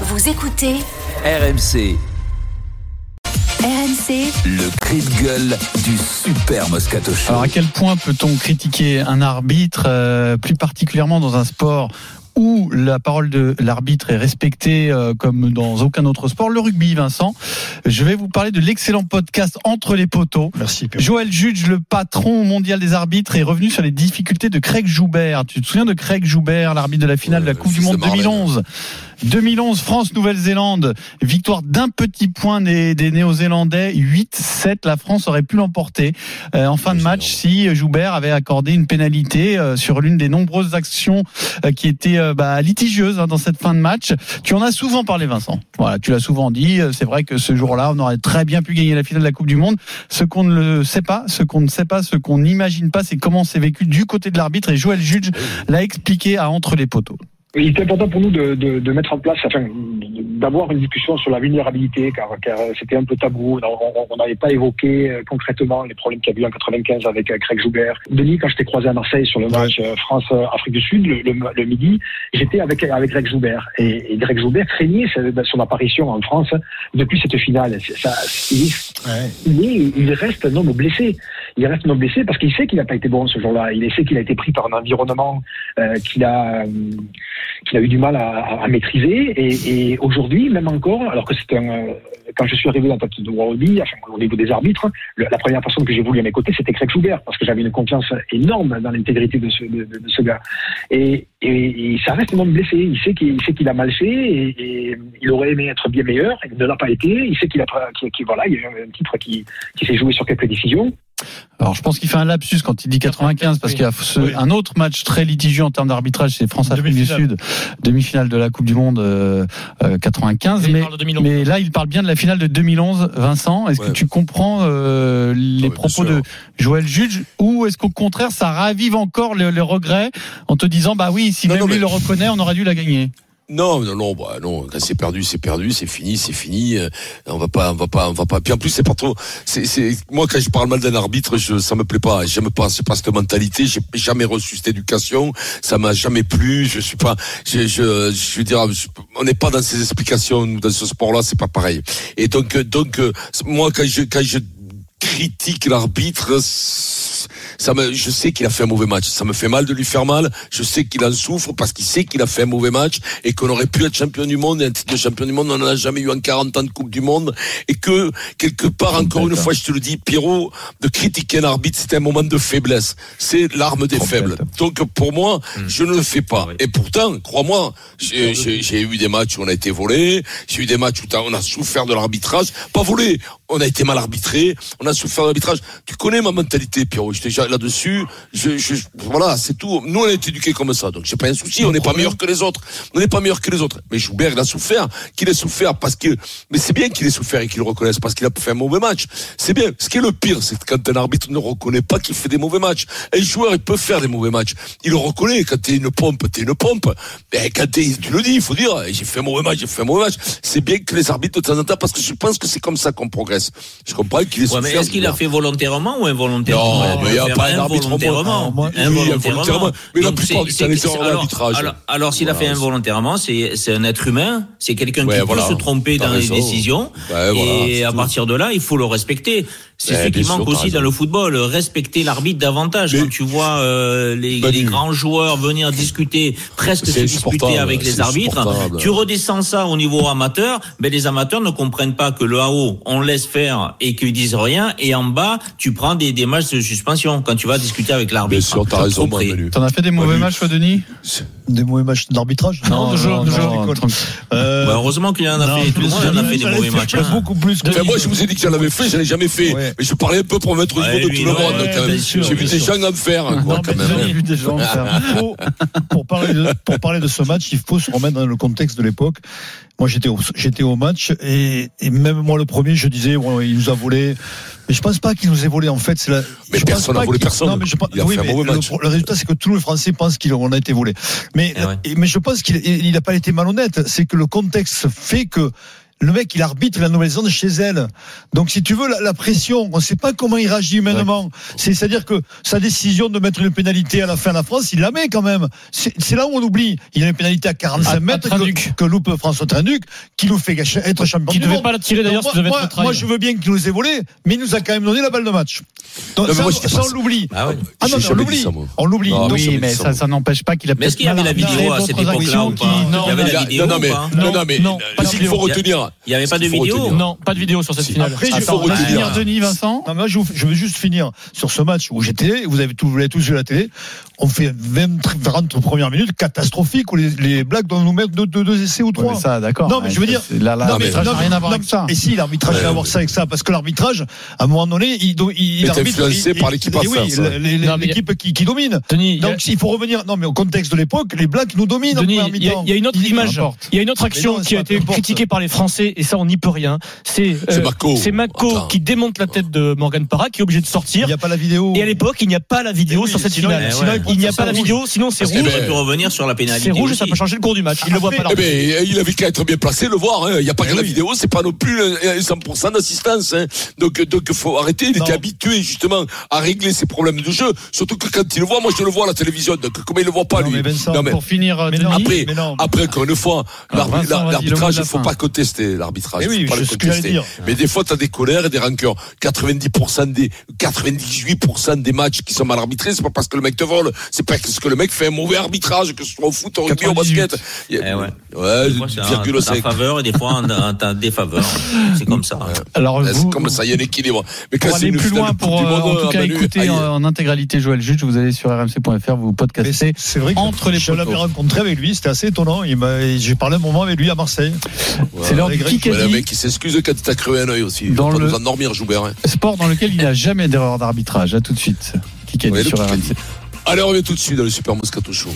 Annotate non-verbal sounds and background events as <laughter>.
Vous écoutez RMC, RMC le cri de gueule du super Moscato Show. Alors à quel point peut-on critiquer un arbitre, euh, plus particulièrement dans un sport où la parole de l'arbitre est respectée euh, comme dans aucun autre sport, le rugby, Vincent. Je vais vous parler de l'excellent podcast Entre les poteaux. Merci. Joël Judge, le patron mondial des arbitres, est revenu sur les difficultés de Craig Joubert. Tu te souviens de Craig Joubert, l'arbitre de la finale de la Ouais, Coupe du Monde Marlène. 2011 2011, France-Nouvelle-Zélande, victoire d'un petit point des, des Néo-Zélandais, 8-7, la France aurait pu l'emporter euh, en fin de match si Joubert avait accordé une pénalité euh, sur l'une des nombreuses actions euh, qui étaient euh, bah, litigieuses hein, dans cette fin de match. Tu en as souvent parlé, Vincent. Voilà, tu l'as souvent dit. euh, C'est vrai que ce jour-là, on aurait très bien pu gagner la finale de la Coupe du Monde. Ce qu'on ne le sait pas, ce qu'on ne sait pas, ce qu'on n'imagine pas, c'est comment c'est vécu du côté de l'arbitre. Et Joël Judge l'a expliqué à entre les poteaux. Il était important pour nous de, de, de mettre en place, enfin, d'avoir une discussion sur la vulnérabilité, car, car c'était un peu tabou. On- n'avait pas évoqué euh, concrètement les problèmes qu'il y a eu en 95 avec euh, Craig Joubert. Denis, quand je t'ai croisé à Marseille sur le match euh, France-Afrique du Sud, le, le- le midi, j'étais avec, avec Greg Joubert. Et, et Greg Joubert craignait son apparition en France depuis cette finale. Ça, il, il, est- il reste un homme blessé. Il reste homme blessé parce qu'il sait qu'il n'a pas été bon ce jour-là. Il sait qu'il a été pris par un environnement euh, qu'il a, euh, qu'il a eu du mal à, à- maîtriser. Et, et aujourd'hui, même encore, alors que c'était un, euh, quand je suis arrivé dans tête de Rugby, enfin, au niveau des arbitres, le- la première personne que j'ai voulu à mes côtés, c'était Craig Schubert, parce que j'avais une confiance énorme dans l'intégrité de ce, de, de- ce gars. Et, et, et ça reste homme blessé. Il sait qu'il il sait qu'il a mal fait et, et il aurait aimé être bien meilleur. Il ne l'a pas été. Il sait qu'il a, qu'il- voilà, il y a un titre qui, qui s'est joué sur quelques décisions. Alors je pense qu'il fait un lapsus quand il dit 95 parce qu'il y a ce- Oui. un autre match très litigieux en termes d'arbitrage, c'est France-Afrique du Sud, demi-finale de la Coupe du Monde euh, euh, 95. Il Mais, parle de 2011. mais là, il parle bien de la finale de 2011. Vincent, est-ce que tu comprends euh, les Ah propos de Joël Judge ou est-ce qu'au contraire, ça ravive encore le, le regret en te disant, bah oui, si Non, même non, lui mais- le reconnaît, on aurait dû la gagner? Non, non, non, bah non. Quand c'est perdu, c'est perdu, c'est fini, c'est fini. Euh, On va pas, on va pas, on va pas. Puis en plus, c'est pas trop. C'est, c'est. Moi, quand je parle mal d'un arbitre, je, ça me plaît pas. J'aime pas. C'est pas cette mentalité. J'ai jamais reçu cette éducation. Ça m'a jamais plu. Je suis pas. Je, je, je veux dire, on n'est pas dans ces explications dans ce sport-là. C'est pas pareil. Et donc, euh, donc, euh, moi, quand je, quand je critique l'arbitre, ça me, je sais qu'il a fait un mauvais match. Ça me fait mal de lui faire mal. Je sais qu'il en souffre parce qu'il sait qu'il a fait un mauvais match et qu'on aurait pu être champion du monde. Et un titre de champion du monde, on n'en a jamais eu en 40 ans de Coupe du Monde. Et que, quelque part, encore une fois, je te le dis, Pierrot, de critiquer un arbitre, c'est un moment de faiblesse. C'est l'arme des faibles. Donc, pour moi, je ne le fais pas. Et pourtant, crois-moi, j'ai eu des matchs où on a été volé. J'ai eu des matchs où on a souffert de l'arbitrage. Pas volé. On a été mal arbitré. On a souffert de l'arbitrage. Tu connais ma mentalité, Pierrot. J'étais déjà là-dessus. Je, je, voilà, c'est tout. Nous, on été éduqués comme ça. Donc, j'ai pas un souci. On n'est pas meilleur que les autres. On n'est pas meilleur que les autres. Mais Joubert, il a souffert. Qu'il ait souffert parce que, mais c'est bien qu'il ait souffert et qu'il le reconnaisse parce qu'il a fait un mauvais match. C'est bien. Ce qui est le pire, c'est quand un arbitre ne reconnaît pas qu'il fait des mauvais matchs. Un joueur, il peut faire des mauvais matchs. Il le reconnaît. Quand t'es une pompe, t'es une pompe. Mais quand t'es, tu le dis, il faut dire, j'ai fait un mauvais match, j'ai fait un mauvais match. C'est bien que les arbitres de temps en temps, parce que je pense que c'est comme ça qu'on progresse. Je comprends qu'il ait Ouais, souffert. est-ce qu'il a fait volontairement ou involontairement? Non, mais il y a faire pas un arbitre involontairement. moi. Oui, Involontairement. involontairement. Mais la Donc, plupart c'est- du temps, les c'est- erreurs alors- d'arbitrage. Alors, alors s'il a fait involontairement, c'est un être humain, c'est quelqu'un qui peut se tromper dans les décisions. Et à partir de là, il faut le respecter. C'est ce qui manque aussi dans le football, respecter l'arbitre davantage. Mais- Quand tu vois euh, les, grands joueurs venir discuter, presque se disputer avec les arbitres, tu redescends ça au niveau amateur, ben les amateurs ne comprennent pas que le haut, on laisse faire et qu'ils disent rien, et en bas, tu prends des, des matchs de suspension quand tu vas discuter avec Bien l'arbitre. sûr, t'as raison. T'en as fait des mauvais matchs, Denis Des mauvais matchs d'arbitrage Non, tranquille. Euh, Bah, heureusement qu'il en a non, fait. Tout le monde en a fait des j'en ai mauvais matchs. hein. Beaucoup plus moi, je vous ai dit que j'en avais fait, j'en ai jamais fait. Mais je parlais un peu pour mettre au niveau de tout le monde, bien J'ai vu bien des gens en faire. Denis, vu des gens <laughs> faire. Pour, parler de, pour parler de ce match, il faut se remettre dans le contexte de l'époque. Moi, j'étais au, j'étais au match et, et même moi, le premier, je disais, bon, il nous a volé. Mais je pense pas qu'il nous ait volé. En fait, c'est la. Mais je personne n'a volé personne. Non, mais je pense- Il a oui, fait un mais mauvais le, match. le résultat, c'est que tous les Français pensent qu'on a été volé. Mais, Eh ouais. mais je pense qu'il il n'a pas été malhonnête. C'est que le contexte fait que le mec, il arbitre la Nouvelle-Zélande chez elle. Donc, si tu veux, la, la pression, on ne sait pas comment il réagit humainement. C'est- C'est-à-dire que sa décision de mettre une pénalité à la fin de la France, il la met quand même. C'est c'est là où on oublie. Il y a une pénalité à 45 À- à mètres Trinduc. que, que loupe François Trinduc, qui nous fait gâcher- être champion Qui du devait monde. pas la tirer d'ailleurs, devait moi, être moi, moi, je veux bien qu'il nous ait volé, mais il nous a quand même donné la balle de match. Donc, Non, ça, moi, ça, on l'oublie. Ah ouais. Ah non, mais on l'oublie. On l'oublie. Non, Oui, mais ça, ça n'empêche pas qu'il a Mais est-ce qu'il y avait la vidéo à cette époque-là ou pas qui- Il y avait la vidéo non, non, mais, non, non, mais, non, ce qu'il faut retenir. Il n'y avait pas de vidéo retenir. Non, pas de vidéo sur cette Si. finale. Après, Attends, faut On va retenir. finir Denis, Vincent. Non, mais moi, je, vous- je veux juste finir sur ce match où j'étais. Vous avez tous, vous l'avez tous vu à la télé. On fait 20, 30 premières minutes catastrophiques où les, les Blacks doivent nous mettre deux, deux, deux essais ou Ouais, trois. mais ça, d'accord. Non, mais je veux dire- C'est- Là, là, Non, mais- l'arbitrage n'a rien à voir avec ça. Et si l'arbitrage Ouais, a à voir ça avec ça, parce que l'arbitrage, à un moment donné, il, il, il est influencé il- par il- l'équipe Oui, ouais. l'équipe qui, qui domine. Denis, il y a- Donc, il faut revenir. Non, mais au contexte de l'époque, les Blacks nous dominent Denis, en première il y, a- mi-temps. il y a une autre Il- image, il y a une autre action non, qui a été critiquée par les Français et ça on n'y peut rien. C'est C'est euh, Mako. c'est Mako Attends. qui démonte la tête de Morgan Parra qui est obligé de Il sortir. n'y a pas la vidéo. Et à l'époque, il n'y a pas la vidéo Eh sur cette finale. Il- il Il n'y a pas la vidéo, sinon c'est rouge. On peut revenir sur la pénalité. C'est rouge et ça peut changer le cours du match. Il le voit pas Eh ben, il avait qu'à être bien placé, le voir. hein. Il n'y a pas Eh que la vidéo, c'est pas non plus euh, 100% d'assistance. Hein. Donc, donc, faut arrêter. Il était habitué justement à régler ses problèmes de jeu. Surtout que quand il le voit, moi je le vois à la télévision. Donc, comment il le voit pas lui? Pour finir, après, après encore une fois, l'arbitrage, il faut pas contester l'arbitrage. Eh. Mais des fois, tu as des colères et des rancœurs. 90% des, 98% des matchs qui sont mal arbitrés, c'est pas parce que le mec te vole, c'est parce que le mec fait un mauvais arbitrage, que ce soit au foot, au rugby, au 98. basket. Eh ouais. Ouais, Des fois, c'est en- en ta cinq. faveur et des fois en, en ta défaveur. C'est comme ça. Alors, vous, C'est comme ça, il y a un équilibre. Mais quand aller plus loin, pour euh, Monde, en tout ah, cas Manu, écouter aïe. en, en intégralité Joël Juge, vous allez sur rmc.fr, vous podcastez. c'est- C'est vrai que Entre les je l'avais rencontré avec lui, c'était assez étonnant. Il m'a- J'ai parlé un moment avec lui à Marseille. C'est l'heure du Ouais, le Kikadi, mec, il s'excuse quand t'as crevé un œil aussi. Dans pas le- nous endormir, Joubert. hein. sport dans lequel il n'y a jamais d'erreur d'arbitrage. À tout de suite. Kikadi sur Kikadi. RMC. Allez, on revient tout de suite dans le Super Moscato Show.